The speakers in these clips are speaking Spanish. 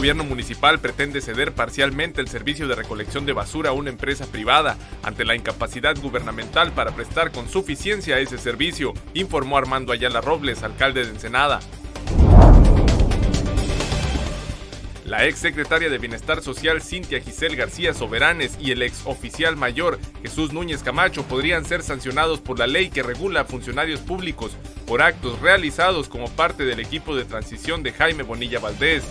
Gobierno municipal pretende ceder parcialmente el servicio de recolección de basura a una empresa privada ante la incapacidad gubernamental para prestar con suficiencia ese servicio, informó Armando Ayala Robles, alcalde de Ensenada. La ex secretaria de Bienestar Social Cintia Giselle García Soberanes y el ex oficial mayor Jesús Núñez Camacho podrían ser sancionados por la ley que regula a funcionarios públicos por actos realizados como parte del equipo de transición de Jaime Bonilla Valdés.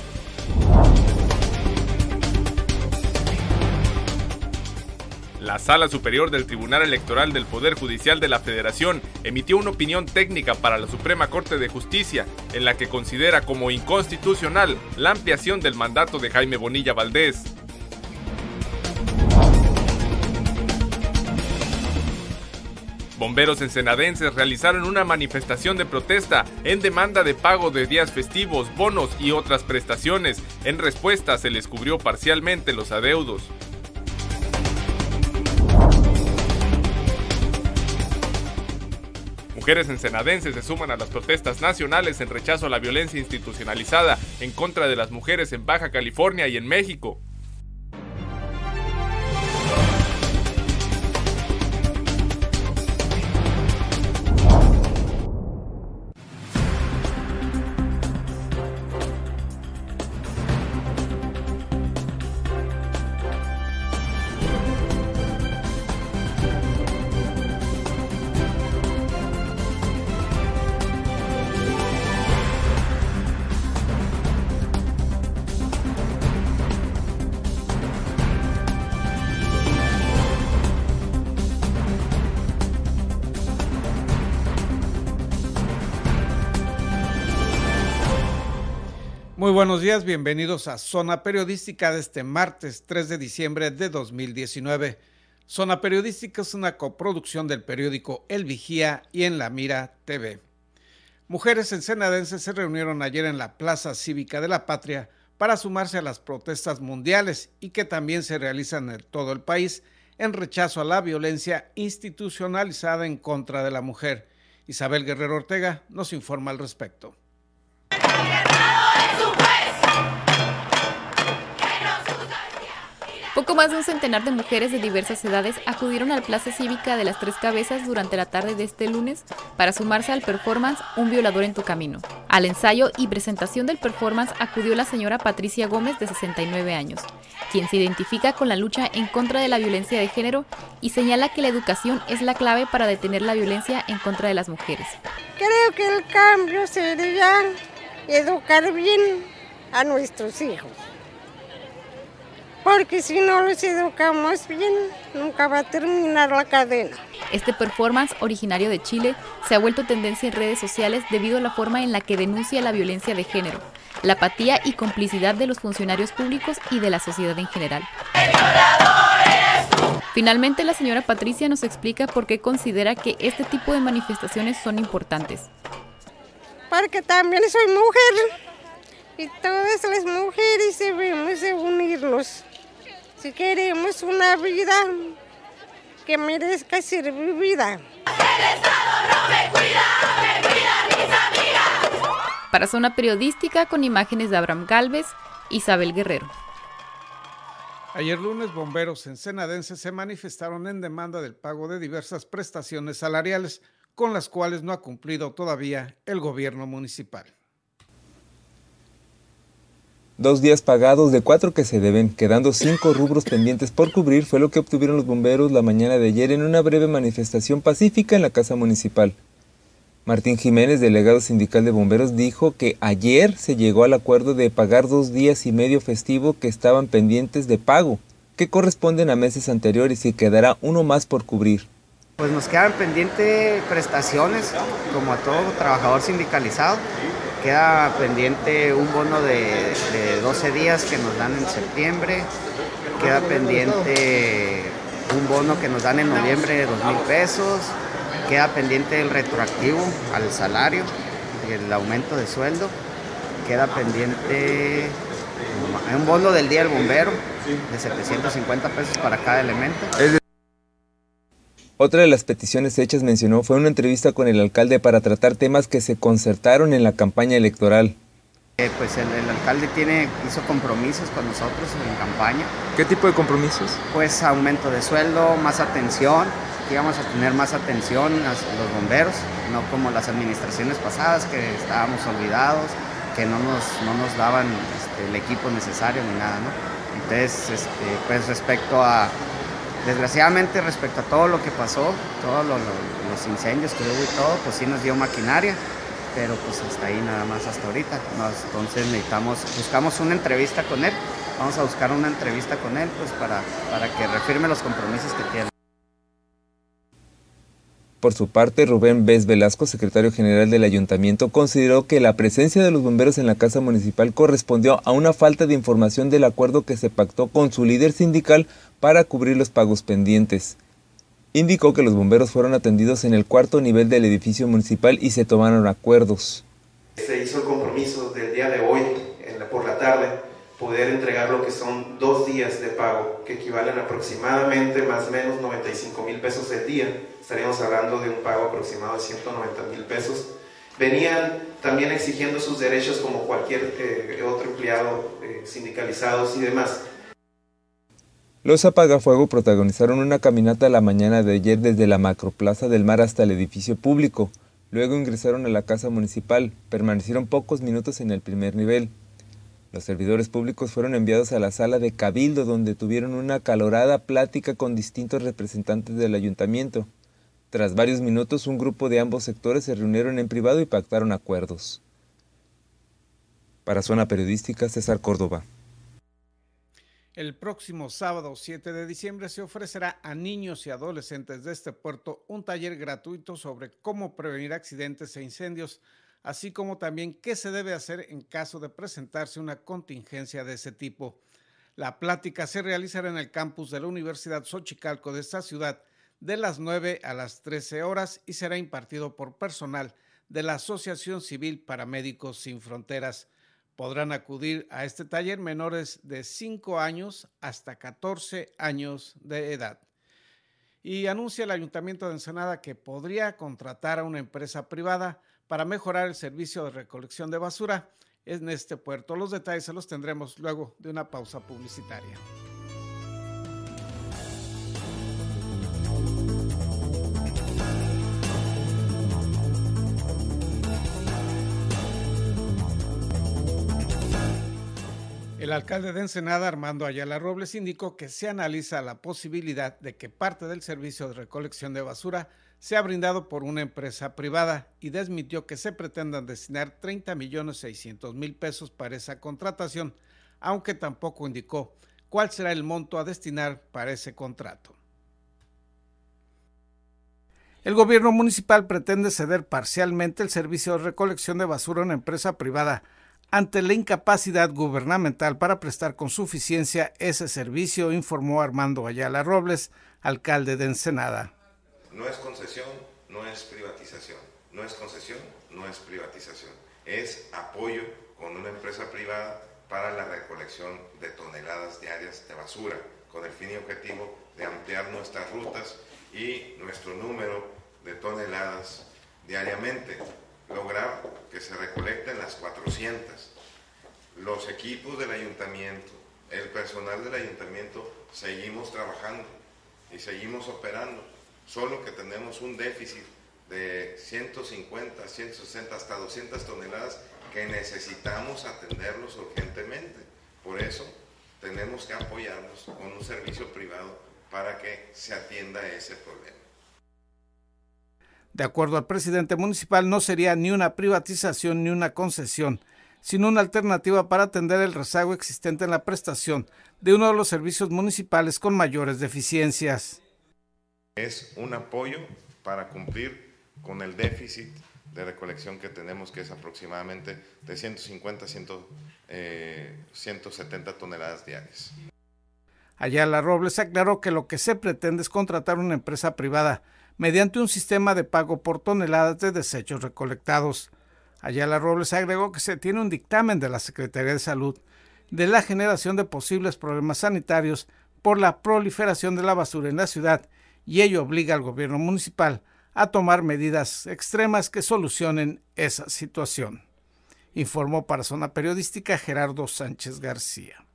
La Sala Superior del Tribunal Electoral del Poder Judicial de la Federación emitió una opinión técnica para la Suprema Corte de Justicia en la que considera como inconstitucional la ampliación del mandato de Jaime Bonilla Valdés. Bomberos ensenadenses realizaron una manifestación de protesta en demanda de pago de días festivos, bonos y otras prestaciones. En respuesta se les cubrió parcialmente los adeudos. Mujeres ensenadenses se suman a las protestas nacionales en rechazo a la violencia institucionalizada en contra de las mujeres en Baja California y en México. Buenos días, bienvenidos a Zona Periodística de este martes 3 de diciembre de 2019. Zona Periodística es una coproducción del periódico El Vigía y en La Mira TV. Mujeres ensenadenses se reunieron ayer en la Plaza Cívica de la Patria para sumarse a las protestas mundiales y que también se realizan en todo el país en rechazo a la violencia institucionalizada en contra de la mujer. Isabel Guerrero Ortega nos informa al respecto. Poco más de un centenar de mujeres de diversas edades acudieron al Plaza Cívica de las Tres Cabezas durante la tarde de este lunes para sumarse al performance Un violador en tu camino. Al ensayo y presentación del performance acudió la señora Patricia Gómez de 69 años, quien se identifica con la lucha en contra de la violencia de género y señala que la educación es la clave para detener la violencia en contra de las mujeres. Creo que el cambio sería educar bien a nuestros hijos porque si no los educamos bien, nunca va a terminar la cadena. Este performance, originario de Chile, se ha vuelto tendencia en redes sociales debido a la forma en la que denuncia la violencia de género, la apatía y complicidad de los funcionarios públicos y de la sociedad en general. Finalmente, la señora Patricia nos explica por qué considera que este tipo de manifestaciones son importantes. Porque también soy mujer y todas las mujeres debemos de unirnos si queremos una vida que merezca ser vivida. El Estado no me cuida, me cuida mis amigas. Para Zona Periodística con imágenes de Abraham Galvez, Isabel Guerrero. Ayer lunes, bomberos ensenadenses se manifestaron en demanda del pago de diversas prestaciones salariales con las cuales no ha cumplido todavía el gobierno municipal. Dos días pagados de cuatro que se deben, quedando cinco rubros pendientes por cubrir, fue lo que obtuvieron los bomberos la mañana de ayer en una breve manifestación pacífica en la Casa Municipal. Martín Jiménez, delegado sindical de bomberos, dijo que ayer se llegó al acuerdo de pagar dos días y medio festivo que estaban pendientes de pago, que corresponden a meses anteriores y quedará uno más por cubrir. Pues nos quedan pendientes prestaciones, como a todo trabajador sindicalizado, Queda pendiente un bono de, 12 días que nos dan en septiembre. Queda pendiente un bono que nos dan en noviembre de 2 mil pesos. Queda pendiente el retroactivo al salario el aumento de sueldo. Queda pendiente un bono del día del bombero de 750 pesos para cada elemento. Otra de las peticiones hechas mencionó fue una entrevista con el alcalde para tratar temas que se concertaron en la campaña electoral. Eh, pues el, alcalde tiene, hizo compromisos con nosotros en campaña. ¿Qué tipo de compromisos? Pues aumento de sueldo, más atención, íbamos a tener más atención a los bomberos, no como las administraciones pasadas que estábamos olvidados, que no nos, no nos daban este, el equipo necesario ni nada, ¿no? Entonces, este, pues respecto a, desgraciadamente respecto a todo lo que pasó, todos los incendios que hubo y todo, pues sí nos dio maquinaria, pero pues hasta ahí nada más hasta ahorita. entonces necesitamos, buscamos una entrevista con él, vamos a buscar una entrevista con él pues para, para que refirme los compromisos que tiene. Por su parte, Rubén Bez Velasco, secretario general del ayuntamiento, consideró que la presencia de los bomberos en la casa municipal correspondió a una falta de información del acuerdo que se pactó con su líder sindical para cubrir los pagos pendientes. Indicó que los bomberos fueron atendidos en el cuarto nivel del edificio municipal y se tomaron acuerdos. Se hizo el compromiso del día de hoy, por la tarde, poder entregar lo que son dos días de pago, que equivalen aproximadamente más o menos 95 mil pesos el día. Estaríamos hablando de un pago aproximado de 190 mil pesos. Venían también exigiendo sus derechos como cualquier eh, otro empleado eh, sindicalizados y demás. Los apagafuego protagonizaron una caminata la mañana de ayer desde la macroplaza del mar hasta el edificio público. Luego ingresaron a la casa municipal, permanecieron pocos minutos en el primer nivel. Los servidores públicos fueron enviados a la sala de Cabildo donde tuvieron una acalorada plática con distintos representantes del ayuntamiento. Tras varios minutos, un grupo de ambos sectores se reunieron en privado y pactaron acuerdos. Para Zona Periodística, César Córdoba. El próximo sábado 7 de diciembre se ofrecerá a niños y adolescentes de este puerto un taller gratuito sobre cómo prevenir accidentes e incendios así como también qué se debe hacer en caso de presentarse una contingencia de ese tipo. La plática se realizará en el campus de la Universidad Xochicalco de esta ciudad de las 9 a las 13 horas y será impartido por personal de la Asociación Civil Paramédicos Sin Fronteras. Podrán acudir a este taller menores de 5 años hasta 14 años de edad. Y anuncia el Ayuntamiento de Ensenada que podría contratar a una empresa privada para mejorar el servicio de recolección de basura en este puerto. Los detalles se los tendremos luego de una pausa publicitaria. El alcalde de Ensenada, Armando Ayala Robles, indicó que se analiza la posibilidad de que parte del servicio de recolección de basura se ha brindado por una empresa privada y desmitió que se pretendan destinar 30 millones 600 mil pesos para esa contratación, aunque tampoco indicó cuál será el monto a destinar para ese contrato. El gobierno municipal pretende ceder parcialmente el servicio de recolección de basura a una empresa privada ante la incapacidad gubernamental para prestar con suficiencia ese servicio, informó Armando Ayala Robles, alcalde de Ensenada. No es concesión, no es privatización. No es concesión, no es privatización. Es apoyo con una empresa privada para la recolección de toneladas diarias de basura, con el fin y objetivo de ampliar nuestras rutas y nuestro número de toneladas diariamente, lograr que se recolecten las 400. Los equipos del ayuntamiento, el personal del ayuntamiento, seguimos trabajando y seguimos operando solo que tenemos un déficit de 150, 160, hasta 200 toneladas que necesitamos atenderlos urgentemente. Por eso tenemos que apoyarnos con un servicio privado para que se atienda ese problema. De acuerdo al presidente municipal, no sería ni una privatización ni una concesión, sino una alternativa para atender el rezago existente en la prestación de uno de los servicios municipales con mayores deficiencias es un apoyo para cumplir con el déficit de recolección que tenemos, que es aproximadamente de 150 a 170 toneladas diarias. Ayala Robles aclaró que lo que se pretende es contratar una empresa privada mediante un sistema de pago por toneladas de desechos recolectados. Ayala Robles agregó que se tiene un dictamen de la Secretaría de Salud de la generación de posibles problemas sanitarios por la proliferación de la basura en la ciudad y ello obliga al gobierno municipal a tomar medidas extremas que solucionen esa situación. informó para Zona Periodística Gerardo Sánchez García.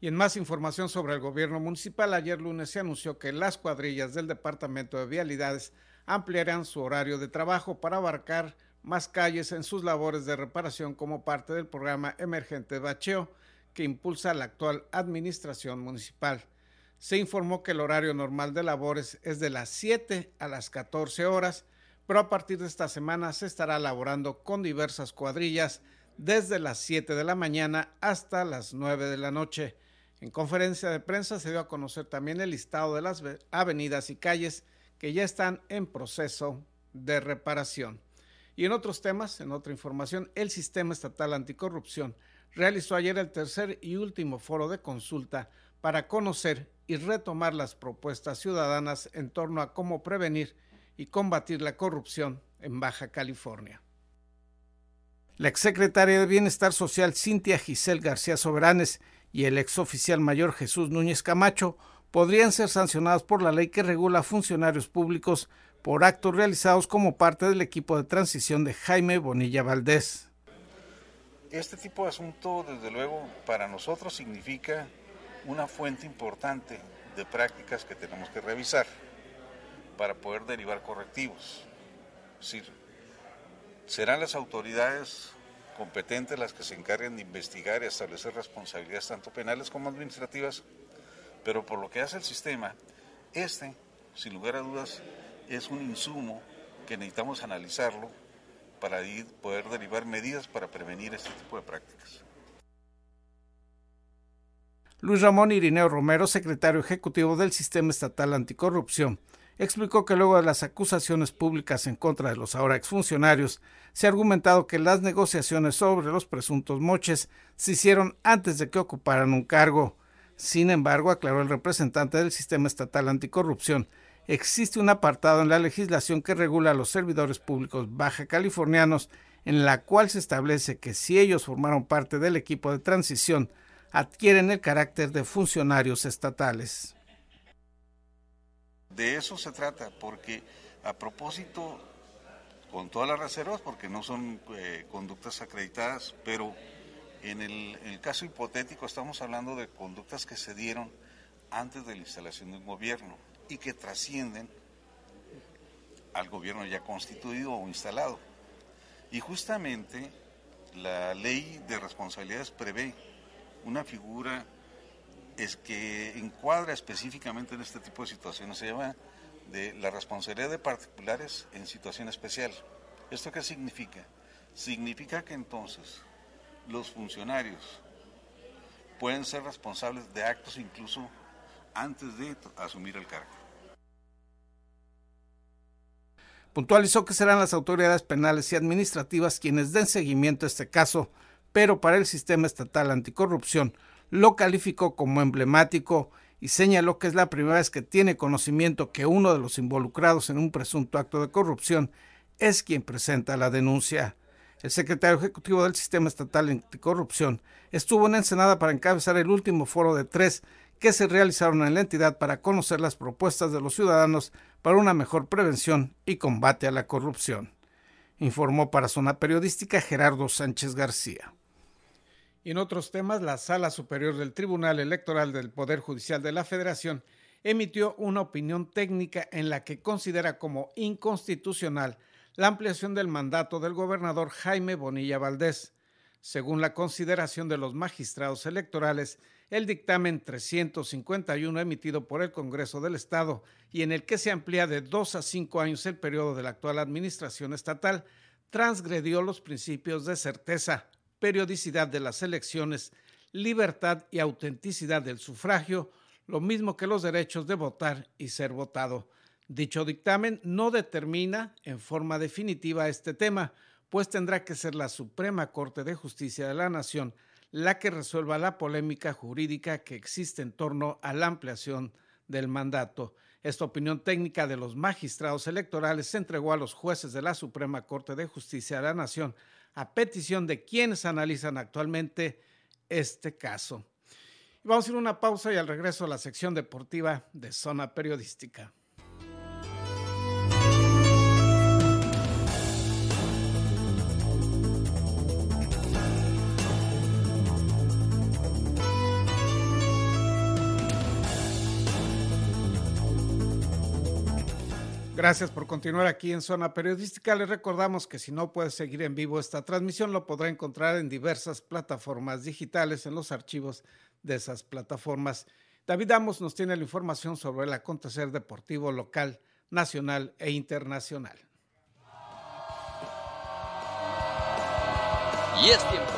Y en más información sobre el gobierno municipal, ayer lunes se anunció que las cuadrillas del Departamento de Vialidades ampliarán su horario de trabajo para abarcar más calles en sus labores de reparación como parte del programa emergente bacheo que impulsa la actual administración municipal. Se informó que el horario normal de labores es de las 7 a las 14 horas, pero a partir de esta semana se estará laborando con diversas cuadrillas desde las 7 de la mañana hasta las 9 de la noche. En conferencia de prensa se dio a conocer también el listado de las avenidas y calles que ya están en proceso de reparación. Y en otros temas, en otra información, el Sistema Estatal Anticorrupción realizó ayer el tercer y último foro de consulta para conocer y retomar las propuestas ciudadanas en torno a cómo prevenir y combatir la corrupción en Baja California. La exsecretaria de Bienestar Social Cintia Giselle García Soberanes y el exoficial mayor Jesús Núñez Camacho podrían ser sancionados por la ley que regula funcionarios públicos por actos realizados como parte del equipo de transición de Jaime Bonilla Valdés. Este tipo de asunto, desde luego, para nosotros significa una fuente importante de prácticas que tenemos que revisar para poder derivar correctivos. Es decir, serán las autoridades competentes las que se encarguen de investigar y establecer responsabilidades tanto penales como administrativas, pero por lo que hace el sistema, este, sin lugar a dudas, es un insumo que necesitamos analizarlo para poder derivar medidas para prevenir este tipo de prácticas. Luis Ramón Irineo Romero, secretario ejecutivo del Sistema Estatal Anticorrupción, explicó que luego de las acusaciones públicas en contra de los ahora exfuncionarios, se ha argumentado que las negociaciones sobre los presuntos moches se hicieron antes de que ocuparan un cargo. Sin embargo, aclaró el representante del Sistema Estatal Anticorrupción, existe un apartado en la legislación que regula a los servidores públicos baja californianos, en la cual se establece que si ellos formaron parte del equipo de transición, adquieren el carácter de funcionarios estatales. De eso se trata, porque a propósito, con todas las reservas, porque no son eh, conductas acreditadas, pero en el, caso hipotético estamos hablando de conductas que se dieron antes de la instalación de un gobierno y que trascienden al gobierno ya constituido o instalado. Y justamente la ley de responsabilidades prevé una figura es que encuadra específicamente en este tipo de situaciones, se llama de la responsabilidad de particulares en situación especial. ¿Esto qué significa? Significa que entonces los funcionarios pueden ser responsables de actos incluso antes de asumir el cargo. Puntualizó que serán las autoridades penales y administrativas quienes den seguimiento a este caso, pero para el sistema estatal anticorrupción lo calificó como emblemático y señaló que es la primera vez que tiene conocimiento que uno de los involucrados en un presunto acto de corrupción es quien presenta la denuncia. El secretario ejecutivo del Sistema Estatal Anticorrupción estuvo en Ensenada para encabezar el último foro de tres que se realizaron en la entidad para conocer las propuestas de los ciudadanos para una mejor prevención y combate a la corrupción. Informó para Zona Periodística Gerardo Sánchez García. En otros temas, la Sala Superior del Tribunal Electoral del Poder Judicial de la Federación emitió una opinión técnica en la que considera como inconstitucional la ampliación del mandato del gobernador Jaime Bonilla Valdés. Según la consideración de los magistrados electorales, el dictamen 351 emitido por el Congreso del Estado y en el que se amplía de dos a cinco años el periodo de la actual administración estatal, transgredió los principios de certeza, periodicidad de las elecciones, libertad y autenticidad del sufragio, lo mismo que los derechos de votar y ser votado. Dicho dictamen no determina en forma definitiva este tema, pues tendrá que ser la Suprema Corte de Justicia de la Nación la que resuelva la polémica jurídica que existe en torno a la ampliación del mandato. Esta opinión técnica de los magistrados electorales se entregó a los jueces de la Suprema Corte de Justicia de la Nación a petición de quienes analizan actualmente este caso. Vamos a ir a una pausa y al regreso a la sección deportiva de Zona Periodística. Gracias por continuar aquí en Zona Periodística. Les recordamos que si no puede seguir en vivo esta transmisión, lo podrá encontrar en diversas plataformas digitales, en los archivos de esas plataformas. David Amos nos tiene la información sobre el acontecer deportivo local, nacional e internacional. Y es tiempo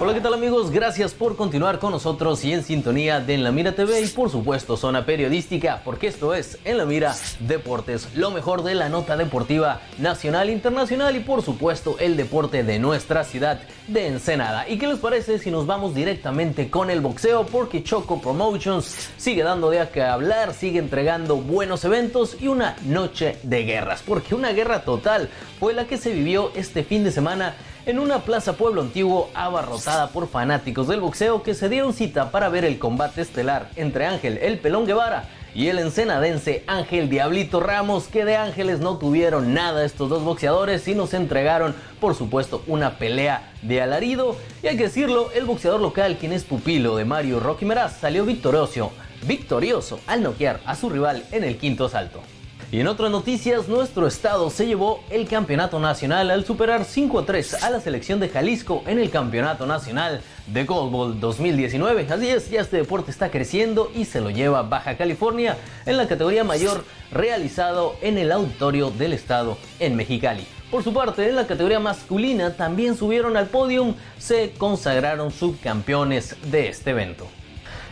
Hola, ¿qué tal amigos? Gracias por continuar con nosotros y en sintonía de En la Mira TV y por supuesto Zona Periodística, porque esto es En la Mira Deportes, lo mejor de la nota deportiva nacional, internacional y por supuesto el deporte de nuestra ciudad de Ensenada. ¿Y qué les parece si nos vamos directamente con el boxeo? Porque Choco Promotions sigue dando de qué hablar, sigue entregando buenos eventos y una noche de guerras, porque una guerra total fue la que se vivió este fin de semana en una plaza pueblo antiguo abarrotada por fanáticos del boxeo que se dieron cita para ver el combate estelar entre Ángel el Pelón Guevara y el ensenadense Ángel Diablito Ramos, que de ángeles no tuvieron nada estos dos boxeadores y nos entregaron, por supuesto, una pelea de alarido. Y hay que decirlo, el boxeador local, quien es pupilo de Mario Rocky Meraz, salió victorioso, victorioso al noquear a su rival en el quinto asalto. Y en otras noticias, nuestro estado se llevó el campeonato nacional al superar 5 a 3 a la selección de Jalisco en el campeonato nacional de Goldball 2019. Así es, ya este deporte está creciendo y se lo lleva Baja California en la categoría mayor realizado en el auditorio del estado en Mexicali. Por su parte, en la categoría masculina también subieron al podium, se consagraron subcampeones de este evento.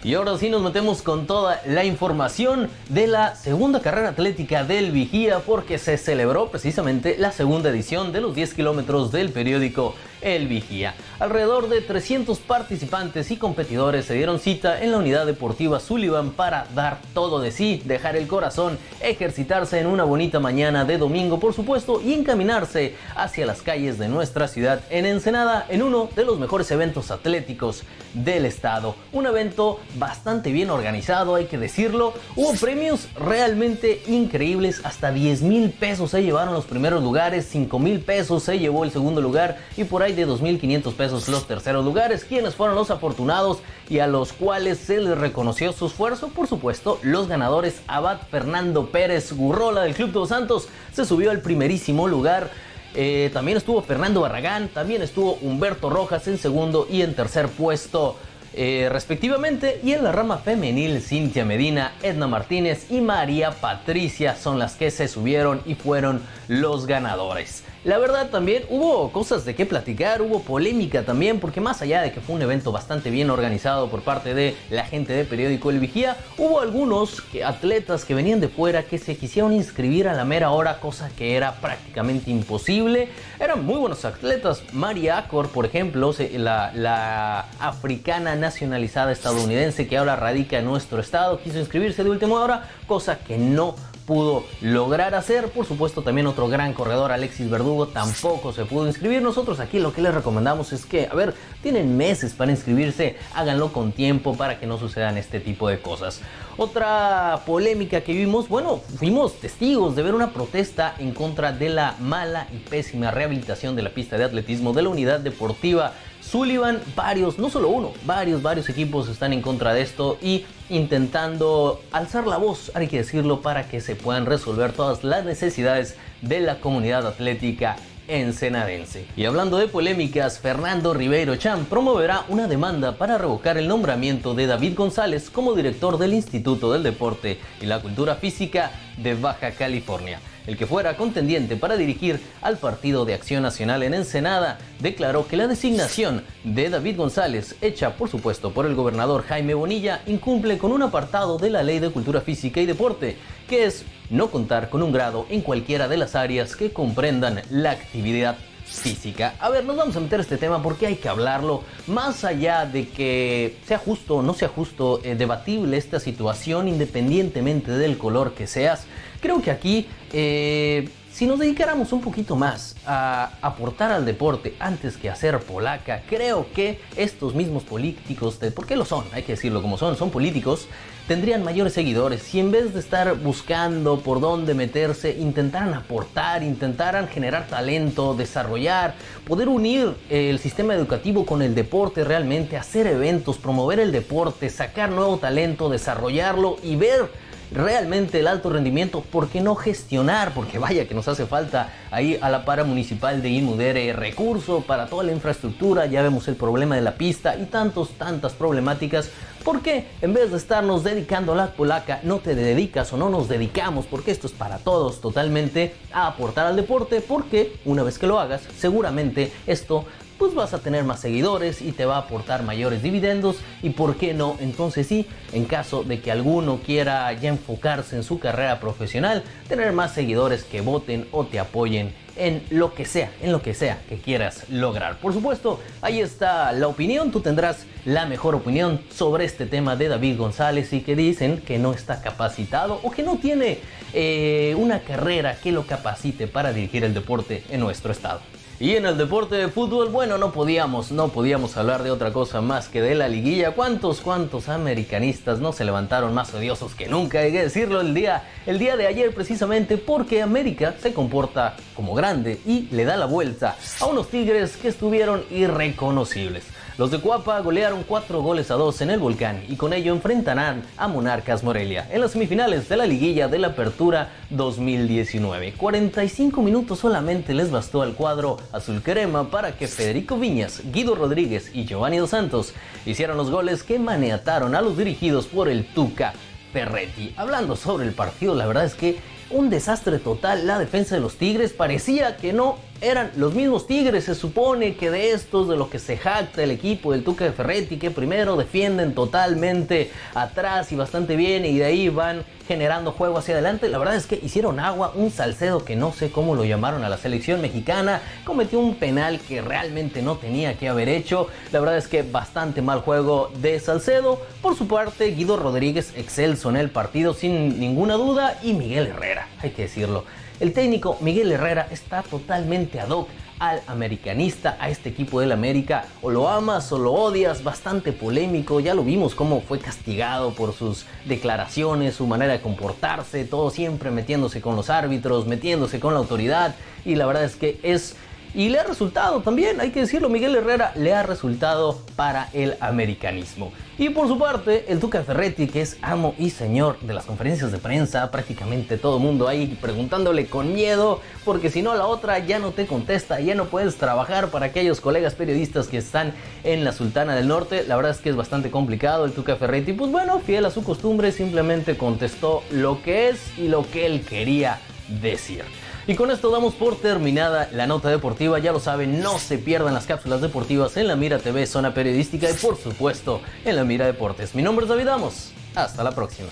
Y ahora sí nos metemos con toda la información de la segunda carrera atlética del Vigía porque se celebró precisamente la segunda edición de los 10 kilómetros del periódico El Vigía. Alrededor de 300 participantes y competidores se dieron cita en la unidad deportiva Sullivan para dar todo de sí, dejar el corazón, ejercitarse en una bonita mañana de domingo por supuesto y encaminarse hacia las calles de nuestra ciudad en Ensenada en uno de los mejores eventos atléticos del estado. Un evento bastante bien organizado, hay que decirlo. Hubo premios realmente increíbles, hasta 10 mil pesos se llevaron los primeros lugares, 5 mil pesos se llevó el segundo lugar y por ahí de 2.500 pesos los terceros lugares. ¿Quiénes fueron los afortunados y a los cuales se les reconoció su esfuerzo? Por supuesto, los ganadores Abad Fernando Pérez Gurrola del Club de los Santos se subió al primerísimo lugar. Eh, también estuvo Fernando Barragán, también estuvo Humberto Rojas en segundo y en tercer puesto. Eh, respectivamente, y en la rama femenil, Cintia Medina, Edna Martínez y María Patricia son las que se subieron y fueron los ganadores. La verdad también hubo cosas de qué platicar, hubo polémica también, porque más allá de que fue un evento bastante bien organizado por parte de la gente de periódico El Vigía, hubo algunos atletas que venían de fuera que se quisieron inscribir a la mera hora, cosa que era prácticamente imposible. Eran muy buenos atletas. María Acor, por ejemplo, la, la africana nacionalizada estadounidense que ahora radica en nuestro estado, quiso inscribirse de última hora, cosa que no pudo lograr hacer. Por supuesto, también otro gran corredor, Alexis Verdugo, tampoco se pudo inscribir. Nosotros aquí lo que les recomendamos es que, a ver, tienen meses para inscribirse, háganlo con tiempo para que no sucedan este tipo de cosas. Otra polémica que vimos, bueno, fuimos testigos de ver una protesta en contra de la mala y pésima rehabilitación de la pista de atletismo de la unidad deportiva Sullivan, varios, no solo uno, varios, varios equipos están en contra de esto y intentando alzar la voz, hay que decirlo, para que se puedan resolver todas las necesidades de la comunidad atlética ensenadense. Y hablando de polémicas, Fernando Ribeiro Chan promoverá una demanda para revocar el nombramiento de David González como director del Instituto del Deporte y la Cultura Física de Baja California el que fuera contendiente para dirigir al Partido de Acción Nacional en Ensenada, declaró que la designación de David González, hecha por supuesto por el gobernador Jaime Bonilla, incumple con un apartado de la Ley de Cultura Física y Deporte, que es no contar con un grado en cualquiera de las áreas que comprendan la actividad física. A ver, nos vamos a meter este tema porque hay que hablarlo. Más allá de que sea justo o no sea justo, eh, debatible esta situación, independientemente del color que seas, creo que aquí eh, Si nos dedicáramos un poquito más a aportar al deporte antes que hacer polaca, creo que estos mismos políticos, porque lo son, hay que decirlo como son, son políticos, tendrían mayores seguidores si en vez de estar buscando por dónde meterse, intentaran aportar, intentaran generar talento, desarrollar, poder unir el sistema educativo con el deporte realmente, hacer eventos, promover el deporte, sacar nuevo talento, desarrollarlo y ver realmente el alto rendimiento, ¿por qué no gestionar? Porque vaya que nos hace falta ahí a la para municipal de Inmudere recurso para toda la infraestructura, ya vemos el problema de la pista y tantos, tantas problemáticas. ¿Por qué en vez de estarnos dedicando a la polaca, no te dedicas o no nos dedicamos, porque esto es para todos totalmente, a aportar al deporte? Porque una vez que lo hagas, seguramente esto pues vas a tener más seguidores y te va a aportar mayores dividendos y por qué no, entonces sí, en caso de que alguno quiera ya enfocarse en su carrera profesional, tener más seguidores que voten o te apoyen en lo que sea, en lo que sea que quieras lograr. Por supuesto, ahí está la opinión, tú tendrás la mejor opinión sobre este tema de David González y que dicen que no está capacitado o que no tiene eh, una carrera que lo capacite para dirigir el deporte en nuestro estado. Y en el deporte de fútbol, bueno, no podíamos, no podíamos hablar de otra cosa más que de la liguilla. ¿Cuántos, cuántos americanistas no se levantaron más odiosos que nunca? Hay que decirlo el día, el día de ayer precisamente porque América se comporta como grande y le da la vuelta a unos Tigres que estuvieron irreconocibles. Los de Cuapa golearon 4 goles a 2 en el Volcán y con ello enfrentarán a Monarcas Morelia en las semifinales de la liguilla de la Apertura 2019. 45 minutos solamente les bastó al cuadro azul crema para que Federico Viñas, Guido Rodríguez y Giovanni Dos Santos hicieran los goles que maneataron a los dirigidos por el Tuca Ferretti. Hablando sobre el partido, la verdad es que un desastre total la defensa de los Tigres. Parecía que no eran los mismos Tigres. Se supone que de estos, de lo que se jacta el equipo del Tuca de Ferretti, que primero defienden totalmente atrás y bastante bien, y de ahí van generando juego hacia adelante. La verdad es que hicieron agua, un Salcedo que no sé cómo lo llamaron a la selección mexicana, cometió un penal que realmente no tenía que haber hecho. La verdad es que bastante mal juego de Salcedo. Por su parte, Guido Rodríguez excelso en el partido sin ninguna duda y Miguel Herrera, hay que decirlo. El técnico Miguel Herrera está totalmente ad hoc al americanista, a este equipo del América. O lo amas o lo odias, bastante polémico. Ya lo vimos cómo fue castigado por sus declaraciones, su manera de comportarse, todo siempre metiéndose con los árbitros, metiéndose con la autoridad. Y la verdad es que es y le ha resultado también, hay que decirlo, Miguel Herrera le ha resultado para el americanismo. Y por su parte, el Tuca Ferretti, que es amo y señor de las conferencias de prensa, prácticamente todo mundo ahí preguntándole con miedo, porque si no la otra ya no te contesta, ya no puedes trabajar para aquellos colegas periodistas que están en la Sultana del Norte. La verdad es que es bastante complicado el Tuca Ferretti. Pues bueno, fiel a su costumbre, simplemente contestó lo que es y lo que él quería decir. Y con esto damos por terminada la nota deportiva. Ya lo saben, no se pierdan las cápsulas deportivas en la Mira TV, zona periodística y por supuesto en la Mira Deportes. Mi nombre es David Amos. Hasta la próxima.